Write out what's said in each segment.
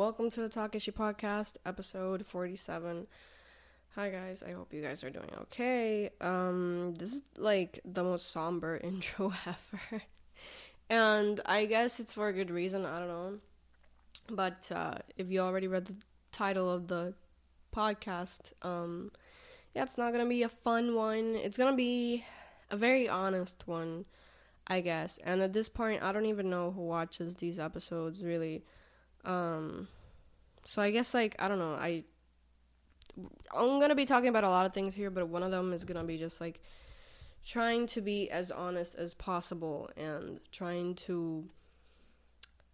welcome to the Takeshi Podcast, episode 47. Hi guys, I hope you guys are doing okay. Um, this is like the most somber intro ever. and I guess it's for a good reason, I don't know. But uh, if you already read the title of the podcast, um, yeah, it's not gonna be a fun one. It's gonna be a very honest one, I guess. And at this point, I don't even know who watches these episodes really. Um, so I guess like I don't know. I I'm gonna be talking about a lot of things here, but one of them is gonna be just like trying to be as honest as possible and trying to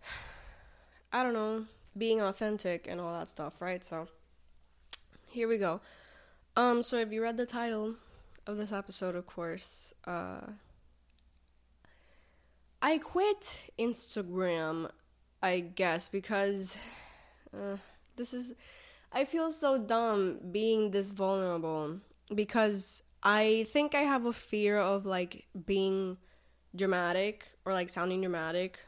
I don't know, being authentic and all that stuff, right? So here we go. Um, so if you read the title of this episode, of course, uh, I quit Instagram, I guess, because uh, this is. I feel so dumb being this vulnerable because I think I have a fear of like being dramatic or like sounding dramatic,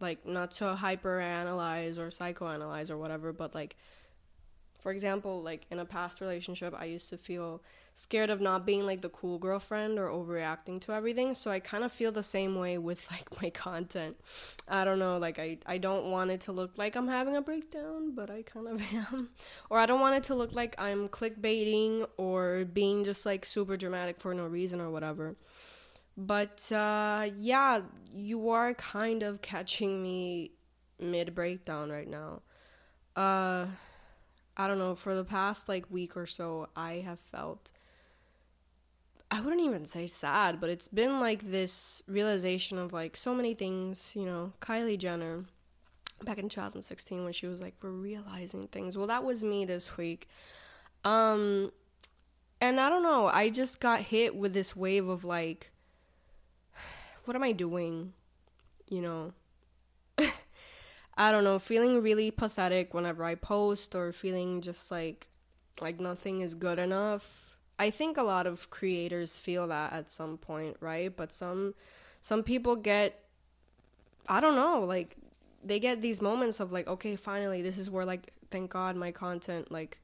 like not to hyper analyze or psychoanalyze or whatever, but like for example, like in a past relationship, I used to feel scared of not being like the cool girlfriend or overreacting to everything. So I kind of feel the same way with like my content. I don't know, like I I don't want it to look like I'm having a breakdown, but I kind of am. Or I don't want it to look like I'm clickbaiting or being just like super dramatic for no reason or whatever. But uh yeah, you are kind of catching me mid breakdown right now. Uh I don't know, for the past like week or so, I have felt I wouldn't even say sad, but it's been like this realization of like so many things, you know, Kylie Jenner back in 2016 when she was like we're realizing things. Well, that was me this week. Um and I don't know, I just got hit with this wave of like what am I doing? You know, I don't know, feeling really pathetic whenever I post or feeling just like like nothing is good enough. I think a lot of creators feel that at some point, right? But some some people get I don't know, like they get these moments of like okay, finally this is where like thank God my content like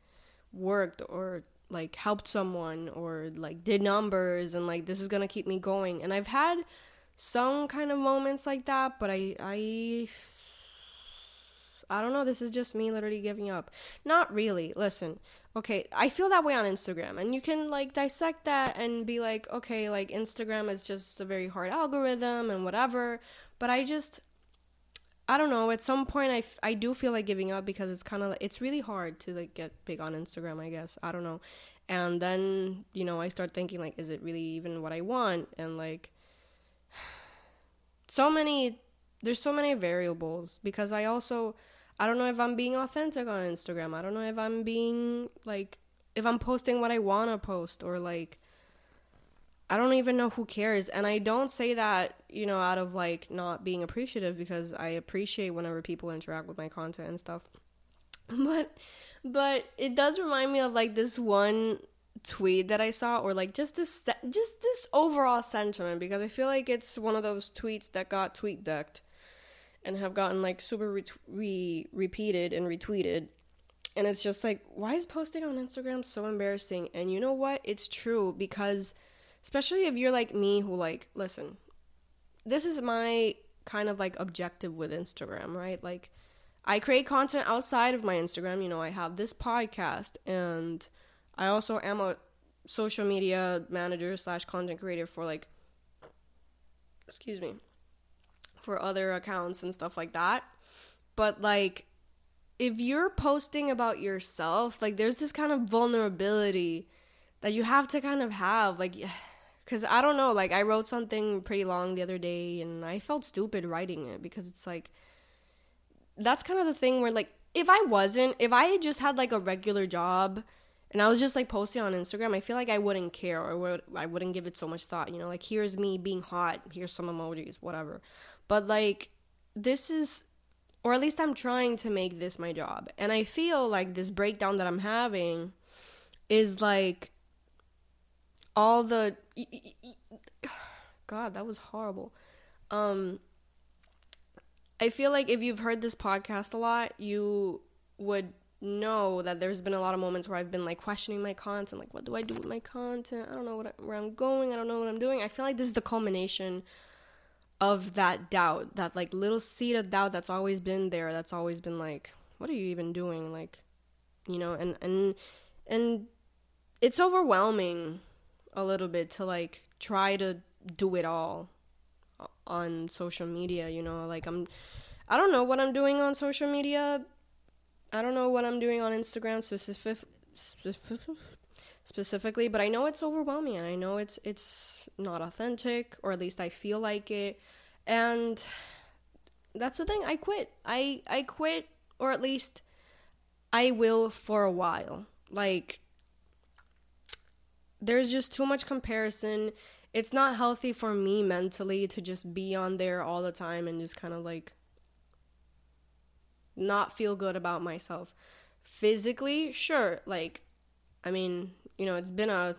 worked or like helped someone or like did numbers and like this is going to keep me going. And I've had some kind of moments like that, but I I I don't know. This is just me literally giving up. Not really. Listen, okay, I feel that way on Instagram, and you can like dissect that and be like, okay, like Instagram is just a very hard algorithm and whatever. But I just, I don't know. At some point, I, f- I do feel like giving up because it's kind of like it's really hard to like get big on Instagram. I guess I don't know. And then you know I start thinking like, is it really even what I want? And like, so many there's so many variables because I also I don't know if I'm being authentic on Instagram. I don't know if I'm being like if I'm posting what I want to post or like I don't even know who cares. And I don't say that, you know, out of like not being appreciative because I appreciate whenever people interact with my content and stuff. But but it does remind me of like this one tweet that I saw or like just this just this overall sentiment because I feel like it's one of those tweets that got tweet decked and have gotten like super re-, re- repeated and retweeted. And it's just like, why is posting on Instagram so embarrassing? And you know what? It's true because, especially if you're like me, who like, listen, this is my kind of like objective with Instagram, right? Like, I create content outside of my Instagram. You know, I have this podcast, and I also am a social media manager slash content creator for like, excuse me, for other accounts and stuff like that. But like if you're posting about yourself, like there's this kind of vulnerability that you have to kind of have like cuz I don't know, like I wrote something pretty long the other day and I felt stupid writing it because it's like that's kind of the thing where like if I wasn't, if I just had like a regular job and I was just like posting on Instagram, I feel like I wouldn't care or would, I wouldn't give it so much thought. You know, like here's me being hot, here's some emojis, whatever. But like this is or at least I'm trying to make this my job. And I feel like this breakdown that I'm having is like all the God, that was horrible. Um I feel like if you've heard this podcast a lot, you would know that there's been a lot of moments where I've been like questioning my content, like what do I do with my content? I don't know what I, where I'm going. I don't know what I'm doing. I feel like this is the culmination of that doubt, that like little seed of doubt that's always been there. That's always been like, what are you even doing? Like, you know, and and and it's overwhelming a little bit to like try to do it all on social media, you know, like I'm I don't know what I'm doing on social media. I don't know what I'm doing on Instagram specific, specifically, but I know it's overwhelming and I know it's it's not authentic or at least I feel like it. And that's the thing, I quit. I I quit or at least I will for a while. Like there's just too much comparison it's not healthy for me mentally to just be on there all the time and just kind of like not feel good about myself. Physically, sure, like I mean, you know, it's been a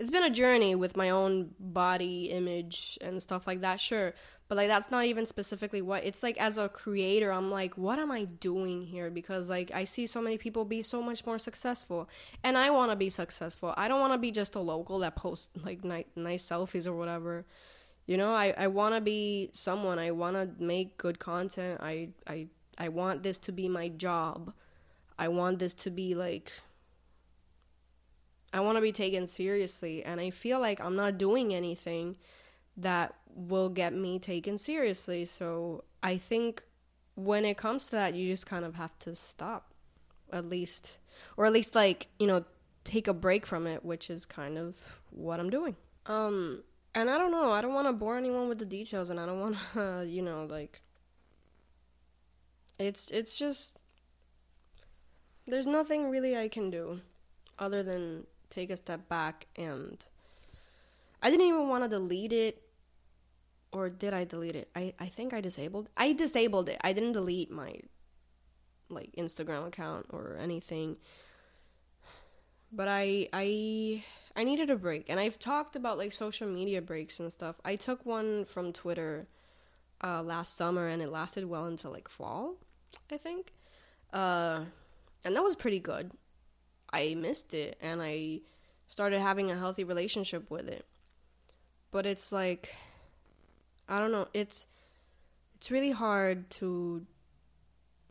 it's been a journey with my own body image and stuff like that, sure. But like that's not even specifically what it's like as a creator, I'm like, what am I doing here? Because like I see so many people be so much more successful. And I wanna be successful. I don't wanna be just a local that posts like nice, nice selfies or whatever. You know, I, I wanna be someone. I wanna make good content. I I I want this to be my job. I want this to be like I want to be taken seriously, and I feel like I'm not doing anything that will get me taken seriously. So I think when it comes to that, you just kind of have to stop, at least, or at least like you know take a break from it, which is kind of what I'm doing. Um, and I don't know, I don't want to bore anyone with the details, and I don't want to, you know, like it's it's just there's nothing really I can do other than take a step back and I didn't even want to delete it or did I delete it? I I think I disabled. I disabled it. I didn't delete my like Instagram account or anything. But I I I needed a break. And I've talked about like social media breaks and stuff. I took one from Twitter uh last summer and it lasted well until like fall, I think. Uh and that was pretty good. I missed it and I started having a healthy relationship with it. But it's like I don't know, it's it's really hard to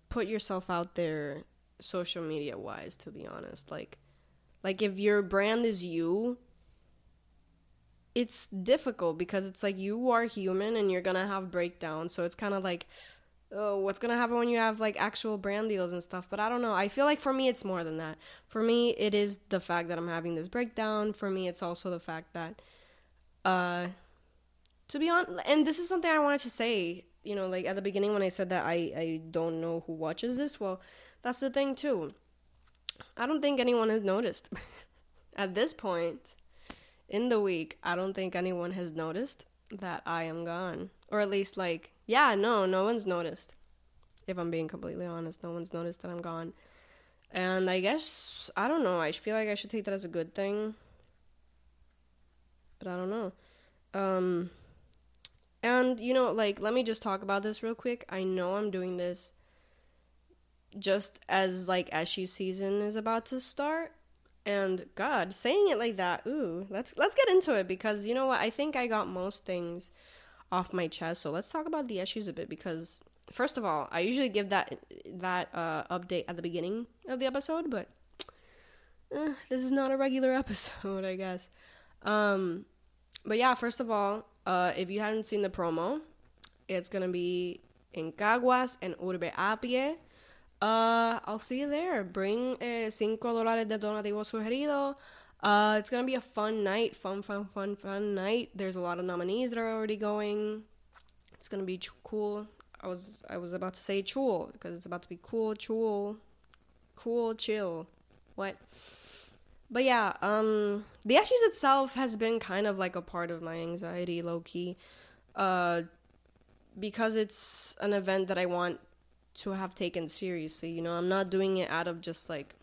put yourself out there social media wise to be honest. Like like if your brand is you, it's difficult because it's like you are human and you're going to have breakdowns. So it's kind of like oh, what's gonna happen when you have like actual brand deals and stuff. But I don't know. I feel like for me, it's more than that. For me, it is the fact that I'm having this breakdown. For me, it's also the fact that, uh, to be honest, and this is something I wanted to say. You know, like at the beginning when I said that I I don't know who watches this. Well, that's the thing too. I don't think anyone has noticed at this point in the week. I don't think anyone has noticed that I am gone, or at least like yeah, no, no one's noticed. If I'm being completely honest, no one's noticed that I'm gone. And I guess, I don't know, I feel like I should take that as a good thing. But I don't know. Um, and, you know, like, let me just talk about this real quick. I know I'm doing this just as, like, Eshy season is about to start. And God, saying it like that, ooh, let's let's get into it because you know what? I think I got most things off my chest. So let's talk about the Ashes a bit because first of all, I usually give that that uh, update at the beginning of the episode, but eh, this is not a regular episode, I guess. Um, but yeah, first of all, uh, if you haven't seen the promo, it's gonna be in Caguas and Urbe a Pie. Uh, I'll see you there. Bring eh, cinco dólares de donativo sugerido. Uh, it's gonna be a fun night, fun, fun, fun, fun night. There's a lot of nominees that are already going. It's gonna be ch- cool. I was I was about to say cool because it's about to be cool, cool, cool, chill. What? But yeah, um, the ashes itself has been kind of like a part of my anxiety, low key, uh, because it's an event that I want to have taken seriously. You know, I'm not doing it out of just like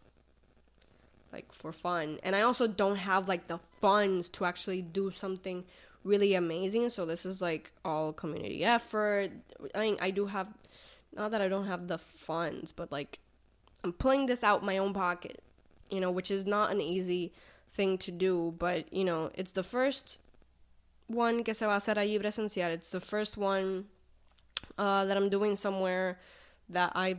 like for fun. And I also don't have like the funds to actually do something really amazing. So this is like all community effort. I mean, I do have not that I don't have the funds, but like I'm pulling this out my own pocket, you know, which is not an easy thing to do, but you know, it's the first one que se va a hacer allí presencial. It's the first one uh, that I'm doing somewhere that I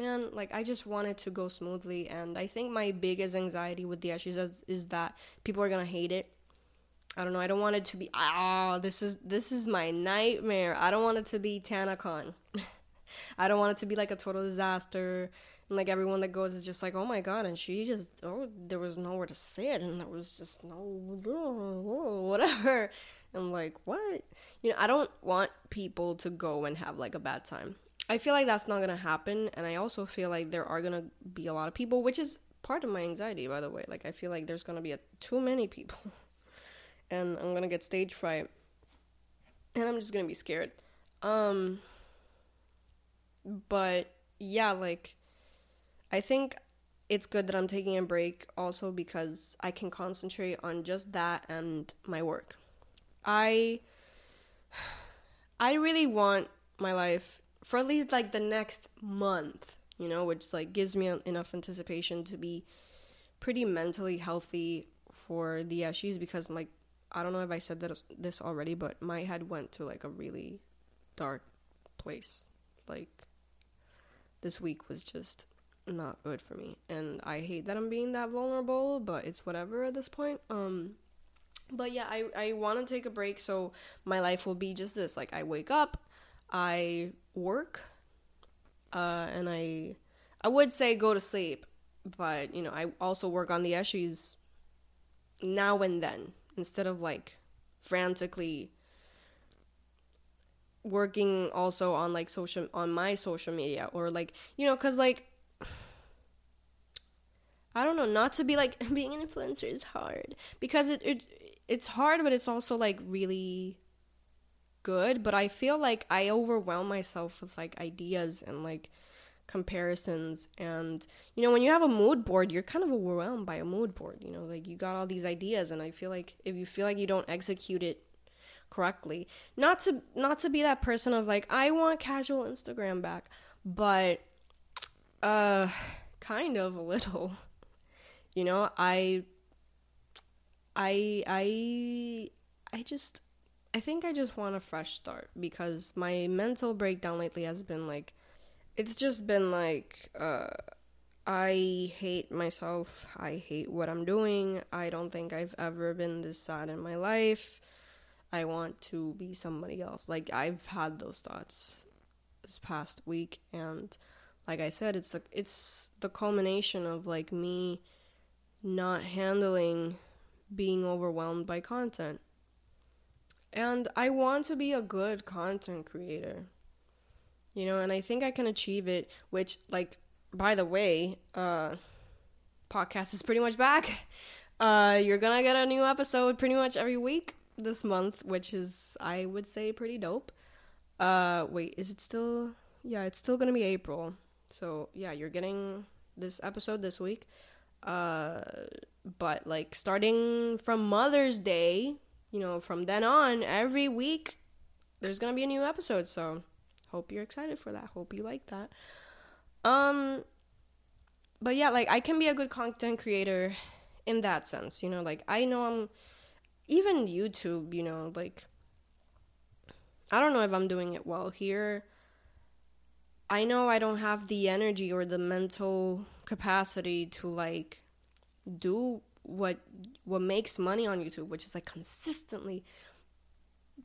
man, like I just want it to go smoothly and I think my biggest anxiety with the Ashes is, is that people are gonna hate it. I don't know, I don't want it to be ah this is this is my nightmare. I don't want it to be TanaCon. I don't want it to be like a total disaster and like everyone that goes is just like, oh my god, and she just oh there was nowhere to sit and there was just no whatever. I'm like, what? You know, I don't want people to go and have like a bad time. I feel like that's not gonna happen, and I also feel like there are gonna be a lot of people, which is part of my anxiety, by the way. Like I feel like there's gonna be a, too many people, and I'm gonna get stage fright, and I'm just gonna be scared. Um, but yeah, like I think it's good that I'm taking a break also because I can concentrate on just that and my work. I I really want my life for at least like the next month, you know, which like gives me enough anticipation to be pretty mentally healthy for the Ashes because like I don't know if I said that this already, but my head went to like a really dark place. Like this week was just not good for me, and I hate that I'm being that vulnerable, but it's whatever at this point. Um, but yeah, I I want to take a break so my life will be just this. Like I wake up, I work, uh, and I I would say go to sleep, but you know I also work on the Ashes now and then instead of like frantically working also on like social on my social media or like you know because like I don't know, not to be like being an influencer is hard because it, it it's hard, but it's also like really good, but I feel like I overwhelm myself with like ideas and like comparisons. And you know when you have a mood board you're kind of overwhelmed by a mood board you know like you got all these ideas and i feel like if you feel like you don't execute it correctly not to not to be that person of like i want casual instagram back but uh kind of a little you know i i i i just I think I just want a fresh start because my mental breakdown lately has been like it's just been like uh I hate myself. I hate what I'm doing. I don't think I've ever been this sad in my life. I want to be somebody else. Like I've had those thoughts this past week and like I said it's the it's the culmination of like me not handling being overwhelmed by content and I want to be a good content creator. You know, and I think I can achieve it, which like by the way, uh podcast is pretty much back. Uh you're going to get a new episode pretty much every week this month, which is I would say pretty dope. Uh wait, is it still Yeah, it's still going to be April. So, yeah, you're getting this episode this week. Uh but like starting from Mother's Day, you know, from then on, every week there's gonna be a new episode. So hope you're excited for that. Hope you like that. Um, but yeah, like I can be a good content creator in that sense. You know, like I know I'm even YouTube. You know, like I don't know if I'm doing it well here. I know I don't have the energy or the mental capacity to like do what what makes money on YouTube, which is like consistently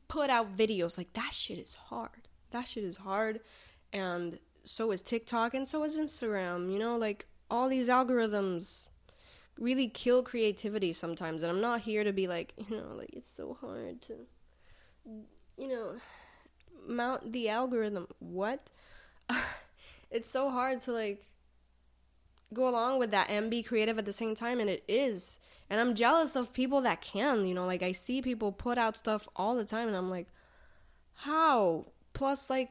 put out videos. Like that shit is hard. That shit is hard, and so is TikTok and so is Instagram. You know, like all these algorithms really kill creativity sometimes. And I'm not here to be like, you know, like it's so hard to, you know, mount the algorithm. What? it's so hard to like go along with that and be creative at the same time and it is and i'm jealous of people that can you know like i see people put out stuff all the time and i'm like how plus like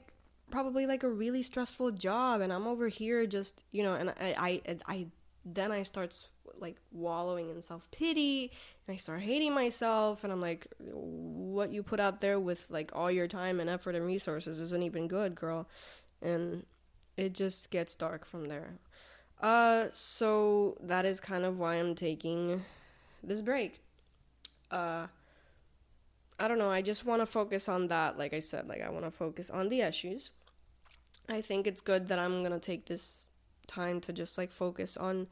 probably like a really stressful job and i'm over here just you know and i i i then I start like wallowing in self pity and I start hating myself and I'm like what you put out there with like all your time and effort and resources isn't even good, girl. And it just gets dark from there. Uh so that is kind of why I'm taking this break. Uh I don't know, I just want to focus on that like I said, like I want to focus on the Ashes. I think it's good that I'm to take this time to just like focus on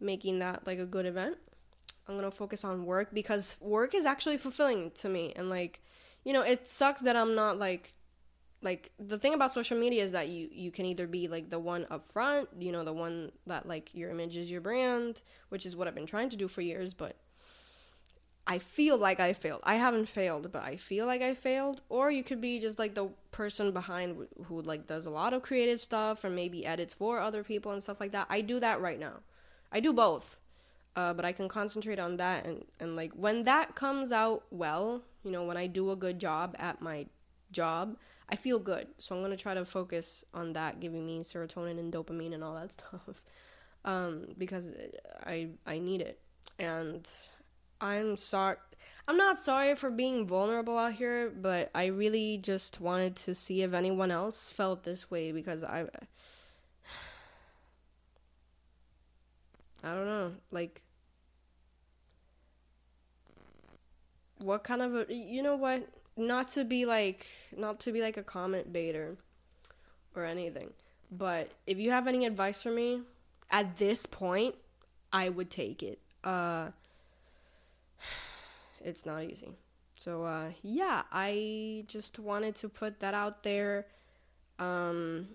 making that like a good event. I'm to focus on work because work is actually fulfilling to me and like you know, it sucks that I'm not like like the thing about social media is that you you can either be like the one up front, you know, the one that like your image is your brand, which is what I've been trying to do for years, but I feel like I failed. I haven't failed, but I feel like I failed. Or you could be just like the person behind who like does a lot of creative stuff or maybe edits for other people and stuff like that. I do that right now. I do both. Uh, but I can concentrate on that and, and like when that comes out well, you know, when I do a good job at my job, I feel good. So I'm gonna try to focus on that, giving me serotonin and dopamine and all that stuff, um, because I I need it. And I'm sorry. I'm not sorry for being vulnerable out here, but I really just wanted to see if anyone else felt this way because I I don't know, like what kind of a you know what, not to be like not to be like a comment baiter or anything, but if you have any advice for me at this point, I would take it. Uh it's not easy. So uh, yeah, I just wanted to put that out there. Um,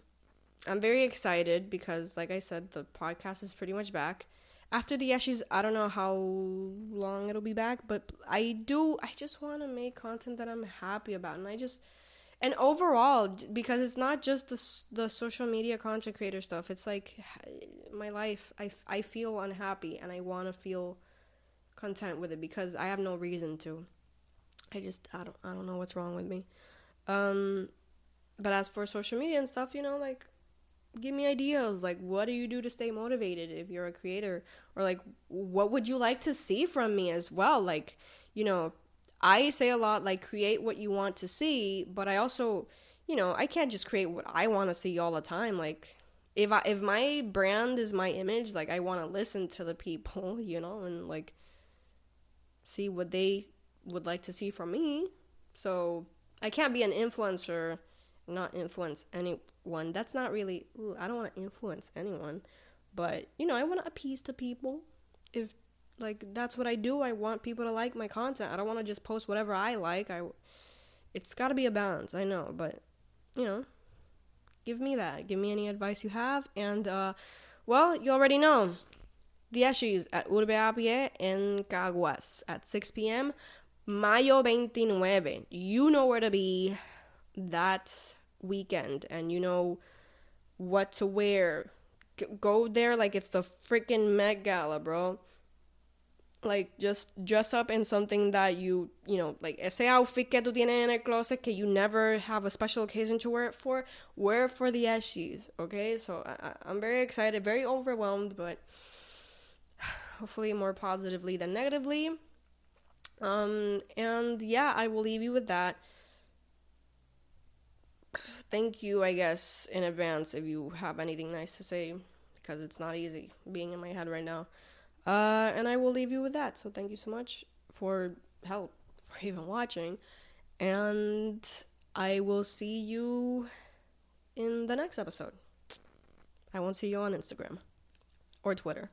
I'm very excited because, like I said, the podcast is pretty much back. After the Ashes, I don't know how long it'll be back, but I do. I just want to make content that I'm happy about, and I just and overall because it's not just the the social media content creator stuff. It's like my life. I I feel unhappy, and I want to feel content with it because I have no reason to. I just I don't I don't know what's wrong with me. Um but as for social media and stuff, you know, like give me ideas like what do you do to stay motivated if you're a creator? Or like what would you like to see from me as well? Like you know i say a lot like create what you want to see but i also you know i can't just create what i want to see all the time. Like if i if my brand is my image like i want to listen to the people you know and like see what they would like to see from me. So I can't be an influencer, not influence anyone. That's not really. Ooh, I don't want to influence anyone, but you know, I want to appease to people. If like that's what I do, I want people to like my content. I don't want to just post whatever I like. I it's got to be a balance. I know, but you know, give me that. Give me any advice you have, and uh, well, you already know the Ashes at Urbe a Pie in Caguas at 6 p.m. Mayo 29. You know where to be that weekend and you know what to wear. Go there like it's the freaking Met Gala, bro. Like, just dress up in something that you, you know, like ese outfit que tú tienes en el closet que you never have a special occasion to wear it for, wear it for the Ashes, okay? So I- I'm very excited, very overwhelmed, but hopefully more positively than negatively. Um, and yeah, I will leave you with that. Thank you, I guess, in advance if you have anything nice to say, because it's not easy being in my head right now. Uh, and I will leave you with that. So thank you so much for help, for even watching. And I will see you in the next episode. I won't see you on Instagram or Twitter.